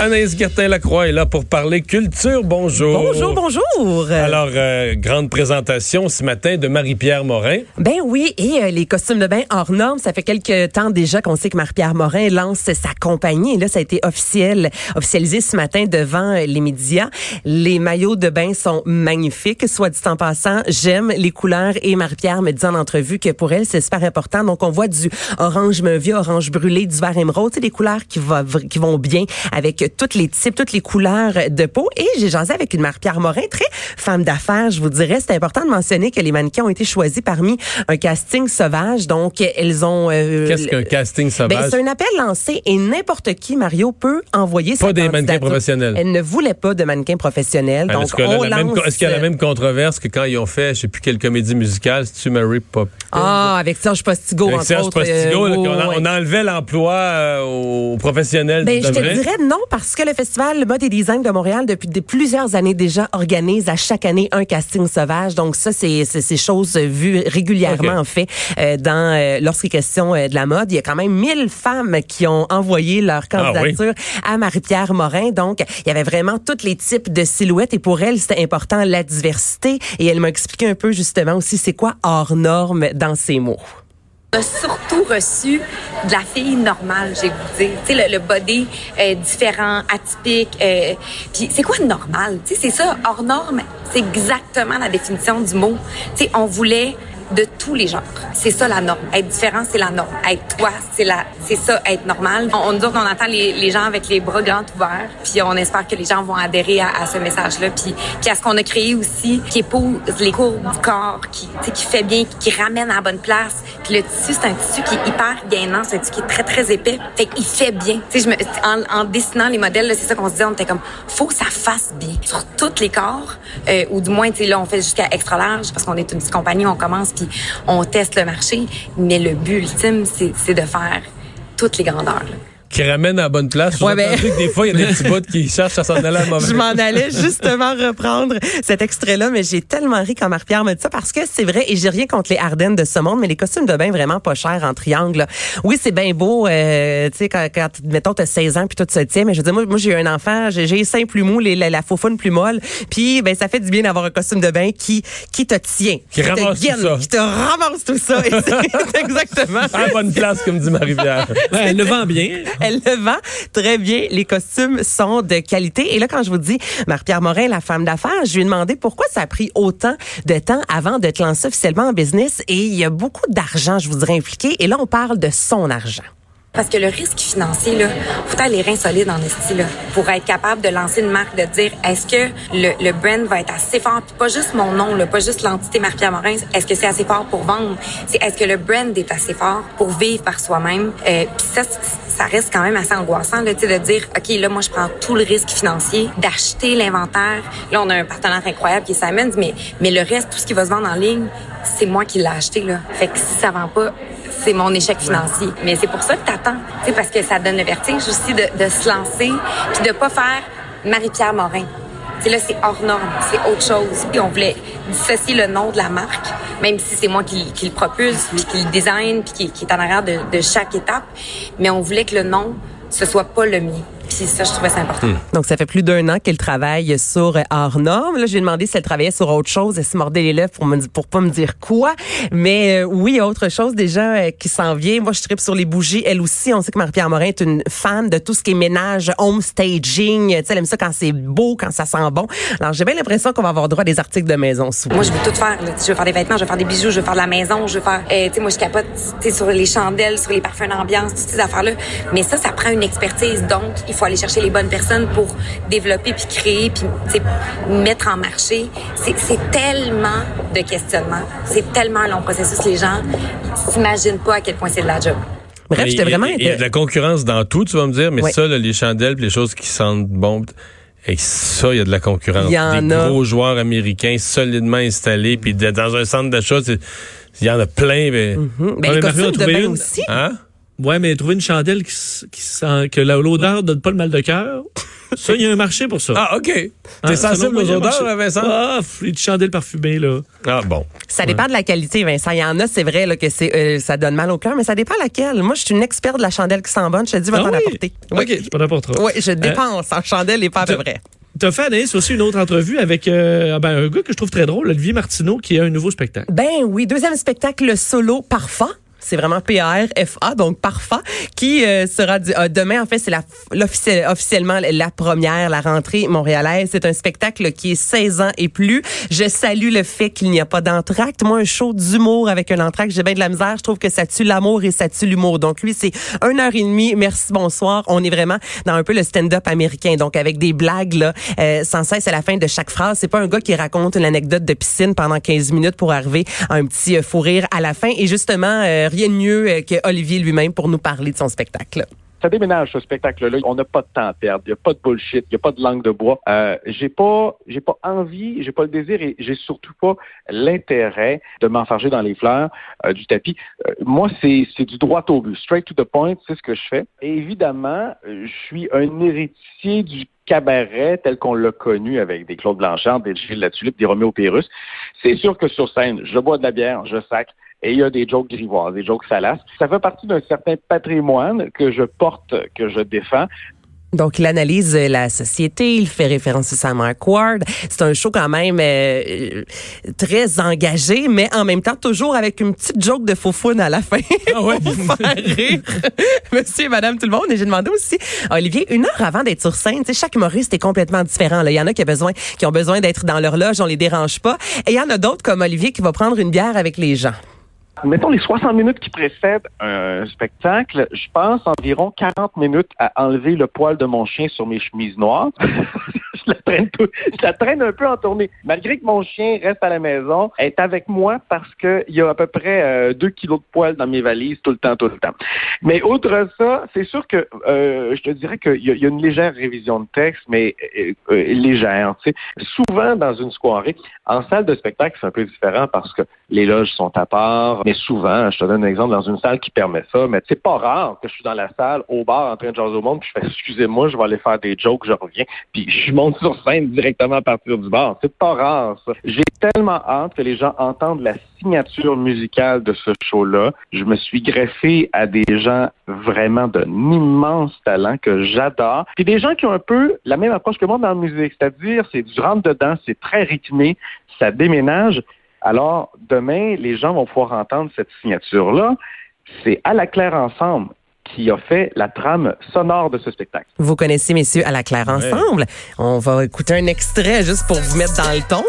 Anaïs Gertin-Lacroix est là pour parler culture. Bonjour. Bonjour, bonjour. Alors, euh, grande présentation ce matin de Marie-Pierre Morin. Ben oui, et euh, les costumes de bain hors normes, ça fait quelques temps déjà qu'on sait que Marie-Pierre Morin lance sa compagnie. Et là, ça a été officiel, officialisé ce matin devant euh, les médias. Les maillots de bain sont magnifiques, soit dit en passant. J'aime les couleurs et Marie-Pierre me dit en entrevue que pour elle, c'est super important. Donc, on voit du orange meuvia, orange brûlé, du vert émeraude, c'est des couleurs qui, va, qui vont bien avec toutes les types, toutes les couleurs de peau. Et j'ai jasé avec une Marie-Pierre Morin, très femme d'affaires, je vous dirais. C'est important de mentionner que les mannequins ont été choisis parmi un casting sauvage. Donc, elles ont... Euh, Qu'est-ce qu'un casting sauvage? Ben, c'est un appel lancé et n'importe qui, Mario, peut envoyer Pas des mannequins professionnels. Elle ne voulait pas de mannequins professionnels. donc, est-ce qu'il y a la même controverse que quand ils ont fait, je sais plus quelle comédie musicale, si tu Mary Pop? Ah, avec Serge Postigo, avec Serge Postigo, euh, on, enlevait l'emploi euh, aux professionnels. Ben, je te dirais non, parce que le festival Mode et Design de Montréal, depuis plusieurs années déjà, organise à chaque année un casting sauvage. Donc ça, c'est ces choses vues régulièrement en fait euh, dans euh, lorsqu'il est question euh, de la mode. Il y a quand même 1000 femmes qui ont envoyé leur ah candidature à Marie-Pierre Morin. Donc il y avait vraiment tous les types de silhouettes et pour elle, c'était important la diversité. Et elle m'a expliqué un peu justement aussi c'est quoi hors norme dans ces mots a surtout reçu de la fille normale, j'ai dire. Tu sais, le, le, body euh, différent, atypique. Euh, puis c'est quoi normal? Tu sais, c'est ça, hors norme, c'est exactement la définition du mot. Tu sais, on voulait de tous les genres. C'est ça la norme. Être différent, c'est la norme. Être toi, c'est la, c'est ça, être normal. On, on nous on attend les, les, gens avec les bras grands ouverts, puis on espère que les gens vont adhérer à, à ce message-là, puis, puis à ce qu'on a créé aussi, qui épouse les courbes du corps, qui, qui fait bien, qui ramène à la bonne place. Puis le tissu, c'est un tissu qui est hyper gainant, c'est un tissu qui est très très épais. Fait qu'il fait bien. Tu sais, en, en dessinant les modèles, c'est ça qu'on se dit, on était comme, faut que ça fasse bien sur tous les corps, euh, ou du moins, tu sais, là, on fait jusqu'à extra large parce qu'on est une petite compagnie, on commence on teste le marché. Mais le but ultime, c'est de faire toutes les grandeurs qui ramène à la bonne place. Ouais, ben... que des fois, il y a des petits bouts qui cherchent à s'en aller à Je m'en allais justement reprendre cet extrait-là, mais j'ai tellement ri quand Marie-Pierre me dit ça parce que c'est vrai, et j'ai rien contre les Ardennes de ce monde, mais les costumes de bain vraiment pas chers en triangle. Oui, c'est bien beau, euh, tu sais, quand, quand, mettons, t'as 16 ans puis tout se tient, mais je veux dire, moi, moi j'ai eu un enfant, j'ai les seins plus mous, les, la, la faufoune plus molle, puis ben ça fait du bien d'avoir un costume de bain qui qui te tient, qui, ramasse te tout ça. qui te ramasse tout ça. exactement. À la bonne place, comme dit Marie-Pierre. elle le vend bien. Elle le vend très bien. Les costumes sont de qualité. Et là, quand je vous dis Marie-Pierre Morin, la femme d'affaires, je lui ai demandé pourquoi ça a pris autant de temps avant de te lancer officiellement en business. Et il y a beaucoup d'argent, je vous dirais, impliqué. Et là, on parle de son argent. Parce que le risque financier, là, faut avoir les reins solides en esti, là, pour être capable de lancer une marque, de dire, est-ce que le, le brand va être assez fort, puis pas juste mon nom, là, pas juste l'entité Marie-Pierre Morin, est-ce que c'est assez fort pour vendre? C'est est-ce que le brand est assez fort pour vivre par soi-même? Euh, puis ça, ça reste quand même assez angoissant, là, de dire, OK, là, moi, je prends tout le risque financier d'acheter l'inventaire. Là, on a un partenaire incroyable qui est Simons, mais, mais le reste, tout ce qui va se vendre en ligne, c'est moi qui l'ai acheté, là. Fait que si ça vend pas, c'est mon échec financier. Mais c'est pour ça que t'attends, tu parce que ça donne le vertige aussi de, de se lancer, puis de pas faire Marie-Pierre Morin. sais, là, c'est hors norme, c'est autre chose. Puis on voulait dissocier le nom de la marque, même si c'est moi qui, qui, le propulse, puis qui le design, puis qui, qui est en arrière de, de chaque étape. Mais on voulait que le nom, ce soit pas le mien. Puis ça, je trouvais ça important. Hmm. Donc, ça fait plus d'un an qu'elle travaille sur hors norme. Là, j'ai demandé si elle travaillait sur autre chose. Elle se mordait les lèvres pour me pour pas me dire quoi. Mais euh, oui, autre chose déjà euh, qui s'en vient. Moi, je tripe sur les bougies. Elle aussi, on sait que Marie-Pierre Morin est une fan de tout ce qui est ménage, home staging. Tu sais, elle aime ça quand c'est beau, quand ça sent bon. Alors, j'ai bien l'impression qu'on va avoir droit à des articles de maison souvent. Moi, je veux tout faire. Je veux faire des vêtements, je veux faire des bijoux, je veux faire de la maison, je veux faire... Euh, tu sais, moi, je capote sur les chandelles, sur les parfums d'ambiance, toutes ces affaires-là. Mais ça, ça prend une expertise. Donc, il faut aller chercher les bonnes personnes pour développer puis créer puis mettre en marché. C'est tellement de questionnements. C'est tellement un long processus. Les gens s'imaginent pas à quel point c'est de la job. Bref, j'étais vraiment. Il y a de la concurrence dans tout, tu vas me dire, mais ça, les chandelles, les choses qui sentent bon. Et ça, il y a de la concurrence. Il y en Des gros joueurs américains solidement installés, puis dans un centre d'achat, il y en a plein. Mais, mm -hmm. mais aussi. Hein? Ouais, mais trouver une chandelle qui, qui sent que l'odeur donne pas le mal de cœur. Ça, il y a un marché pour ça. Ah, OK. T'es ah, sensible aux odeurs, Vincent? Ah, les chandelles parfumées, là. Ah, bon. Ça dépend de la qualité, Vincent. Il y en a, c'est vrai, là, que c'est, euh, ça donne mal au cœur, mais ça dépend laquelle. Moi, je suis une experte de la chandelle qui sent bonne. Je te dis, va ah t'en apporter. Oui. OK, tu peux n'importe Oui, je euh, dépense en chandelle et pas à peu près. T'as fait, Anaïs, aussi une autre entrevue avec euh, ben, un gars que je trouve très drôle, Olivier Martineau, qui a un nouveau spectacle. Ben oui, deuxième spectacle solo parfum c'est vraiment P-A-R-F-A, donc Parfa, qui euh, sera euh, demain. En fait, c'est la, officiellement la première, la rentrée montréalaise. C'est un spectacle qui est 16 ans et plus. Je salue le fait qu'il n'y a pas d'entracte. Moi, un show d'humour avec un entracte, j'ai bien de la misère. Je trouve que ça tue l'amour et ça tue l'humour. Donc lui, c'est une heure et demie. Merci, bonsoir. On est vraiment dans un peu le stand-up américain, donc avec des blagues là, euh, sans cesse à la fin de chaque phrase. C'est pas un gars qui raconte une anecdote de piscine pendant 15 minutes pour arriver à un petit fou rire à la fin. Et justement, rien mieux euh, que Olivier lui-même pour nous parler de son spectacle. Ça déménage ce spectacle-là. On n'a pas de temps à perdre. Il n'y a pas de bullshit. Il n'y a pas de langue de bois. Euh, j'ai pas, j'ai pas envie, j'ai pas le désir et j'ai surtout pas l'intérêt de m'enfarger dans les fleurs euh, du tapis. Euh, moi, c'est, c'est du droit au but, straight to the point. C'est ce que je fais. Et évidemment, je suis un héritier du cabaret tel qu'on l'a connu avec des Claude Blanchard, des Gilles Latulippe, des Roméo Pérus. C'est sûr que sur scène, je bois de la bière, je sac, et il y a des jokes grivoises, des jokes salaces. Ça fait partie d'un certain patrimoine que je porte, que je défends. Donc, il analyse la société, il fait référence à Sam Ward. C'est un show quand même euh, très engagé, mais en même temps toujours avec une petite joke de faux à la fin ah ouais. pour faire rire monsieur et madame tout le monde. Et j'ai demandé aussi, Olivier, une heure avant d'être sur scène, chaque humoriste est complètement différent. Là. Il y en a qui, a besoin, qui ont besoin d'être dans leur loge, on les dérange pas. Et il y en a d'autres comme Olivier qui va prendre une bière avec les gens. Mettons les 60 minutes qui précèdent un spectacle, je pense environ 40 minutes à enlever le poil de mon chien sur mes chemises noires. je la traîne un peu en tournée. Malgré que mon chien reste à la maison, est avec moi parce qu'il y a à peu près 2 euh, kilos de poils dans mes valises tout le temps, tout le temps. Mais outre ça, c'est sûr que euh, je te dirais qu'il y, a une légère révision de texte, mais euh, légère. Souvent dans une soirée, en salle de spectacle, c'est un peu différent parce que les loges sont à part mais souvent, je te donne un exemple dans une salle qui permet ça, mais c'est pas rare que je suis dans la salle, au bar, en train de jaser au monde, puis je fais excusez-moi, je vais aller faire des jokes, je reviens, puis je monte sur scène directement à partir du bar. C'est pas rare, ça. J'ai tellement hâte que les gens entendent la signature musicale de ce show-là. Je me suis greffé à des gens vraiment d'un immense talent que j'adore. Puis des gens qui ont un peu la même approche que moi dans la musique, c'est-à-dire c'est du rentre-dedans, c'est très rythmé, ça déménage, alors, demain, les gens vont pouvoir entendre cette signature-là. C'est à la claire ensemble qui a fait la trame sonore de ce spectacle. Vous connaissez, messieurs, à la claire ensemble. On va écouter un extrait juste pour vous mettre dans le ton.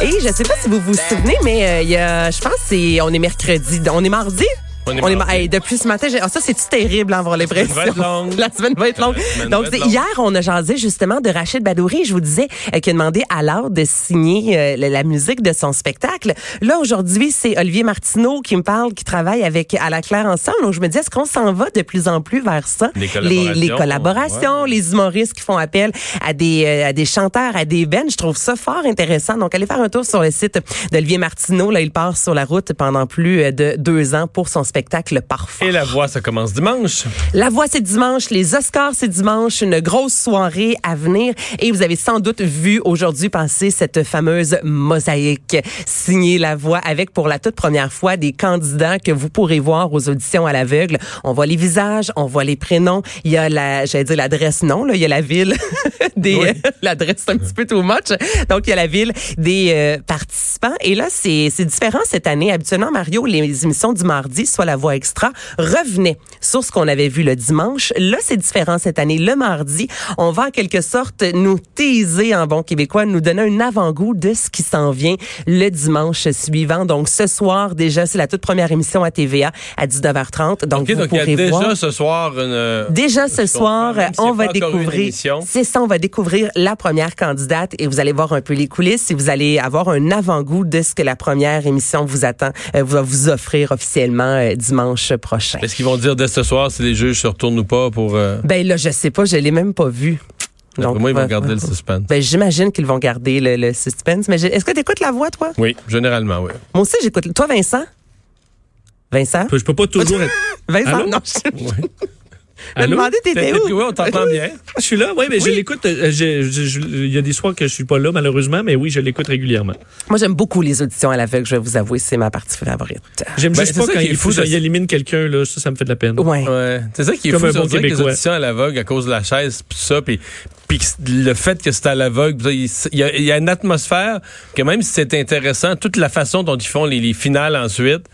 Et je ne sais pas si vous vous souvenez, mais euh, il y a, je pense c'est on est mercredi, on est mardi. On est, depuis ce matin, oh, ça c'est terrible avoir l'impression. La semaine va être longue. Donc hier on a jasé justement de Rachid Badouri, je vous disais euh, qui a demandé à l'art de signer euh, la, musique de son spectacle. Là aujourd'hui, c'est Olivier Martineau qui me parle qui travaille avec à la Claire ensemble. Donc je me dis est-ce qu'on s'en va de plus en plus vers ça? Les collaborations, les, collaborations, les humoristes qui font appel à des euh, à des chanteurs, à des bands, je trouve ça fort intéressant. Donc allez faire un tour sur le site d'Olivier Martineau, là il part sur la route pendant plus de deux ans pour son spectacle parfait. Et la voix, ça commence dimanche. La voix, c'est dimanche. Les Oscars, c'est dimanche. Une grosse soirée à venir. Et vous avez sans doute vu aujourd'hui passer cette fameuse mosaïque signée La Voix avec pour la toute première fois des candidats que vous pourrez voir aux auditions à l'aveugle. On voit les visages, on voit les prénoms. Il y a la, j'allais dire l'adresse, non, là, il y a la ville des, l'adresse un petit peu too much. Donc, il y a la ville des euh, participants. Et là, c'est, c'est différent cette année. Habituellement, Mario, les émissions du mardi, soit la voix extra, revenait sur ce qu'on avait vu le dimanche. Là, c'est différent cette année. Le mardi, on va en quelque sorte nous teaser en bon québécois, nous donner un avant-goût de ce qui s'en vient le dimanche suivant. Donc, ce soir, déjà, c'est la toute première émission à TVA à 19h30. Donc, vous donc pourrez voir. déjà ce soir une... Déjà ce soir, a on va découvrir. C'est ça, on va découvrir la première candidate et vous allez voir un peu les coulisses et vous allez avoir un avant-goût de ce que la première émission vous attend, euh, va vous offrir officiellement euh, dimanche prochain. Est-ce qu'ils vont dire dès ce soir si les juges se retournent ou pas pour... Euh... Ben là, je sais pas, je l'ai même pas vu. D'après moi, ils vont va- garder le suspense. Ben, j'imagine qu'ils vont garder le, le suspense. Mais est-ce que tu écoutes la voix, toi? Oui, généralement, oui. Moi aussi, j'écoute. Toi, Vincent? Vincent? Je peux pas toujours être. Vincent? Allô? Non, je Oui. Allô? demandais, t'étais où? Oui, on t'entend bien. Je suis là, oui, mais je l'écoute. euh, Il y a des soirs que je suis pas là, malheureusement, mais oui, je l'écoute régulièrement. Moi, j'aime beaucoup les auditions à l'aveugle, je vais vous avouer, c'est ma partie favorite. J'aime Ben, juste c'est pas ça quand il faut de- qu'il élimine quelqu'un, là. Ça, ça me fait de la peine. Ouais. Ouais. C'est ça qui est Comme fou, un ça, bon que les auditions à l'aveugle à cause de la chaise, puis ça, puis le fait que c'est à l'aveugle, puis ça, il il y, a, il y a une atmosphère que même si c'est intéressant, toute la façon dont ils font les, les finales ensuite,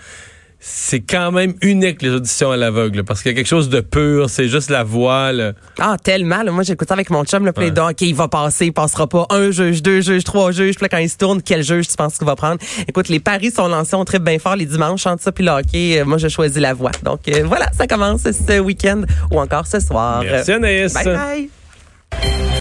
c'est quand même unique les auditions à l'aveugle, parce qu'il y a quelque chose de pur, c'est juste la voix. là. Ah, tellement. là. Moi, j'écoute ça avec mon chum, le play Ouais. OK, il va passer, il passera pas. Un juge, deux juges, trois juges. Puis là, quand il se tourne, quel juge tu penses qu'il va prendre? Écoute, les paris sont lancés, on tripe bien fort les dimanches, chante ça, puis le hockey, euh, moi, je choisis la voix. Donc, euh, voilà, ça commence ce week-end ou encore ce soir. Merci Anaïs. Bye bye.